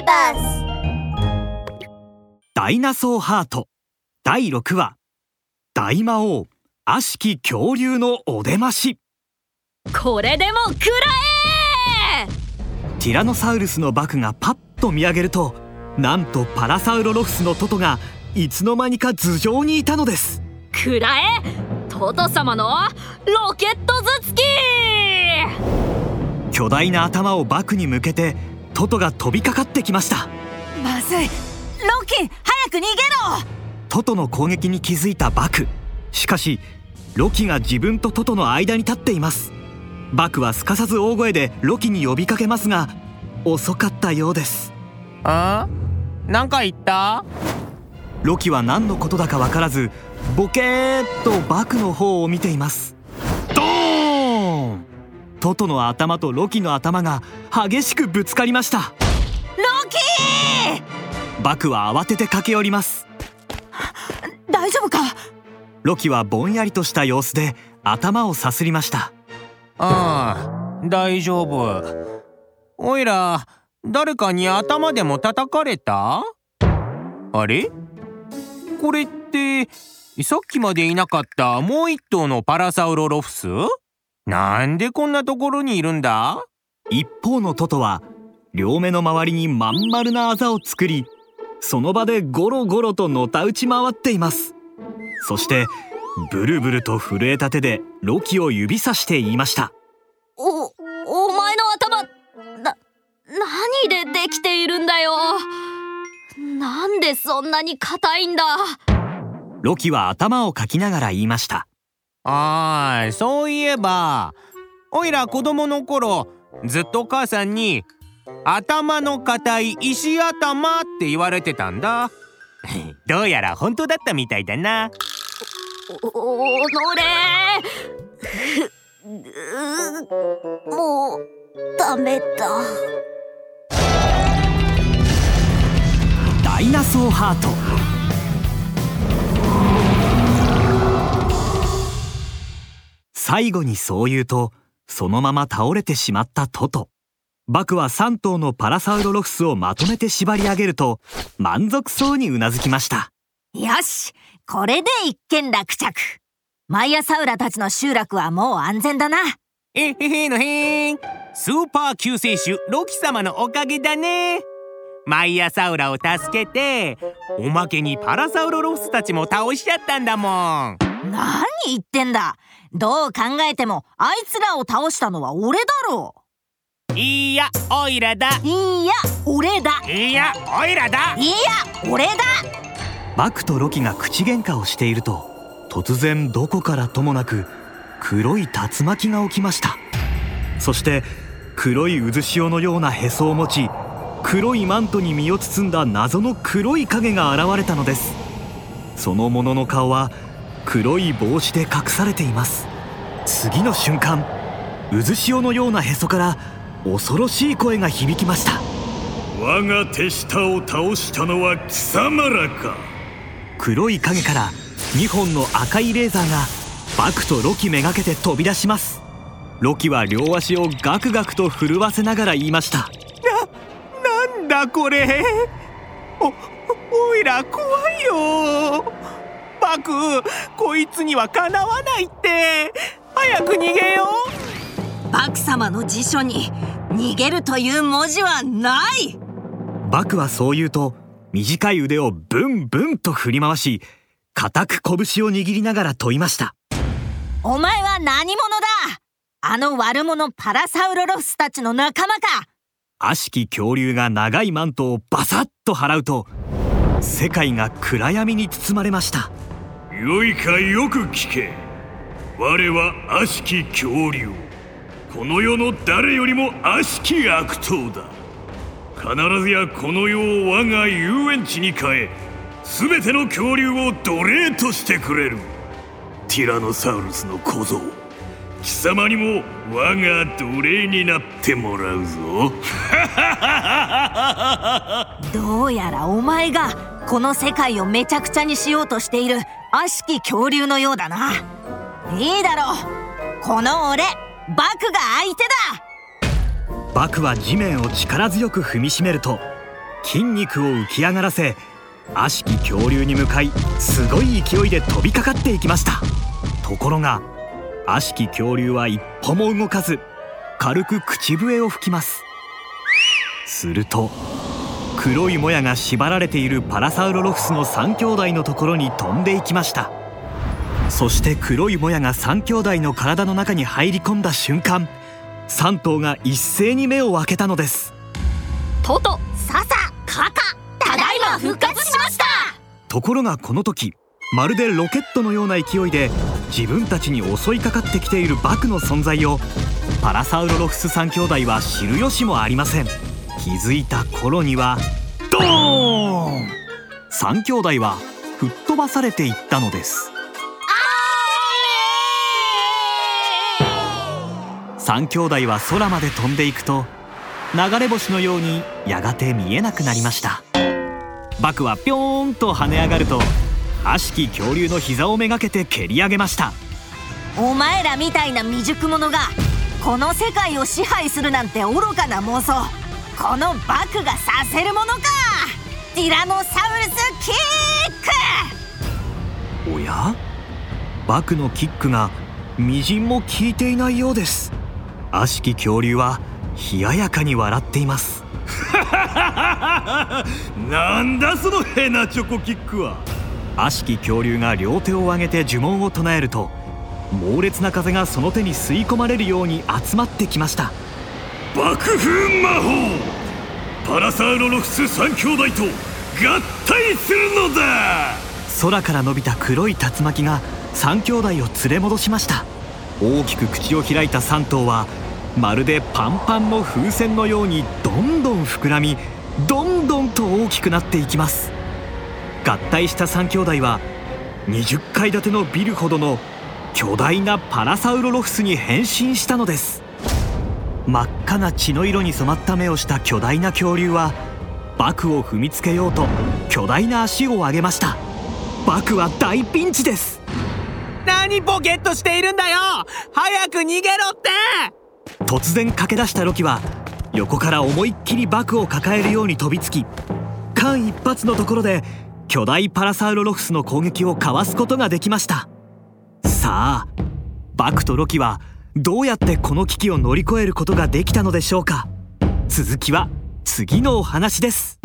ビバスダイナソーハート。第6話。大魔王。悪しき恐竜のお出まし。これでも食らえティラノサウルスのバクがパッと見上げるとなんとパラサウロロフスのトトがいつの間にか頭上にいたのです。食らえ？トト様の？ロケット頭突き！巨大な頭をバクに向けてトトが飛びかかってきました。まずい。ロキ早く逃げろ。トトの攻撃に気づいたバク。しかしロキが自分とトトの間に立っています。バクはすかさず大声でロキに呼びかけますが遅かったようです。あ？なんか言った？ロキは何のことだかわからずボケーっとバクの方を見ていますトトの頭とロキの頭が激しくぶつかりました。ロキ！バクは慌てて駆け寄ります。ー大丈夫か？ロキはぼんやりとした様子で頭をさすりました。ああ大丈夫。おいら誰かに頭でも叩かれた？あれ？これってさっきまでいなかったもう一頭のパラサウロロフス？なんでこんなところにいるんだ？一方のトトは両目の周りにまん丸なあざを作りその場でゴロゴロとのたうち回っています。そしてブルブルと震えた手でロキを指さして言いました。おお前の頭な何でできているんだよ？なんでそんなに硬いんだ？ロキは頭をかきながら言いましたああそういえばおいら子供の頃ずっと母さんに頭の硬い石頭って言われてたんだ。どうやら本当だったみたいだな。おおのれもうダメだダイナソーハート最後にそう言うとそのまま倒れてしまったトト。バクは3頭のパラサウロロフスをまとめて縛り上げると満足そうにうなずきました。よしこれで一件落着。マイアサウラたちの集落はもう安全だな。えへへのへんスーパー救世主ロキ様のおかげだね。マイアサウラを助けておまけにパラサウロロフスたちも倒しちゃったんだもん何言ってんだ。どう考えてもあいつらを倒したのは俺だろいいやオイラだ。いいや俺だ。いいやオイラだ。いいや俺だ。バクとロキが口喧嘩をしていると突然どこからともなく黒い竜巻が起きました。そして黒い渦潮のようなへそを持ち黒いマントに身を包んだ謎の黒い影が現れたのです。そのものの顔は黒い帽子で隠されています。次の瞬間渦潮のようなへそから恐ろしい声が響きました。我が手下を倒したのは貴様らか。黒い影から2本の赤いレーザーがバクとロキめがけて飛び出します。ロキは両足をガクガクと震わせながら言いました。なんだこれ？おおいら怖いよバクこいつにはかなわないって。早く逃げよバク様の辞書に逃げるという文字はない。バクはそう言うと短い腕をブンブンと振り回し固く拳を握りながら問いました。お前は何者だ？あの悪者パラサウロロフスたちの仲間か？悪しき恐竜が長いマントをバサッと払うと世界が暗闇に包まれましたよいかよく聞け。我は悪しき恐竜。この世の誰よりも悪しき悪党だ。必ずやこの世を我が遊園地に変え全ての恐竜を奴隷としてくれる。ティラノサウルスの小僧。貴様にも我が奴隷になってもらうぞ。どうやらお前がこの世界をめちゃくちゃにしようとしている。悪しき恐竜のようだな。いいだろう。この俺バクが相手だ。バクは地面を力強く踏みしめると筋肉を浮き上がらせ悪しき恐竜に向かいすごい勢いで飛びかかっていきました。ところが悪しき恐竜は一歩も動かず軽く口笛を吹きます。すると黒いもやが縛られているパラサウロロフスの3兄弟のところに飛んでいきました。そして黒いもやが3兄弟の体の中に入り込んだ瞬間3頭が一斉に目を開けたのです。トトささカカただいま復活しました。ところがこの時まるでロケットのような勢いで自分たちに襲いかかってきているバクの存在をパラサウロロフス3兄弟は知る由もありません気づいた頃にはドーン！3兄弟は吹っ飛ばされていったのです。3兄弟は空まで飛んでいくと流れ星のようにやがて見えなくなりました。バクはぴょーんと跳ね上がると悪しき恐竜の膝をめがけて蹴り上げました。お前らみたいな未熟者がこの世界を支配するなんて愚かな妄想。このバクがさせるものか。ティラノサウルスキック。おや？バクのキックがみじんも効いていないようです。悪しき恐竜は冷ややかに笑っています。なんだそのヘナチョコキックは。悪しき恐竜が両手を上げて呪文を唱えると猛烈な風がその手に吸い込まれるように集まってきました爆風魔法パラサウロロフス3兄弟と合体するのだ。空から伸びた黒い竜巻が3兄弟を連れ戻しました。大きく口を開いた3頭はまるでパンパンの風船のようにどんどん膨らみどんどんと大きくなっていきます。合体した3兄弟は20階建てのビルほどの巨大なパラサウロロフスに変身したのです。真っ赤な血の色に染まった目をした巨大な恐竜はバクを踏みつけようと巨大な足を上げました。バクは大ピンチです。何ボケっとしているんだよ！早く逃げろって！突然駆け出したロキは横から思いっきりバクを抱えるように飛びつき間一髪のところで巨大パラサウロロフスの攻撃をかわすことができました。さあバクとロキはどうやってこの危機を乗り越えることができたのでしょうか。続きは次のお話です。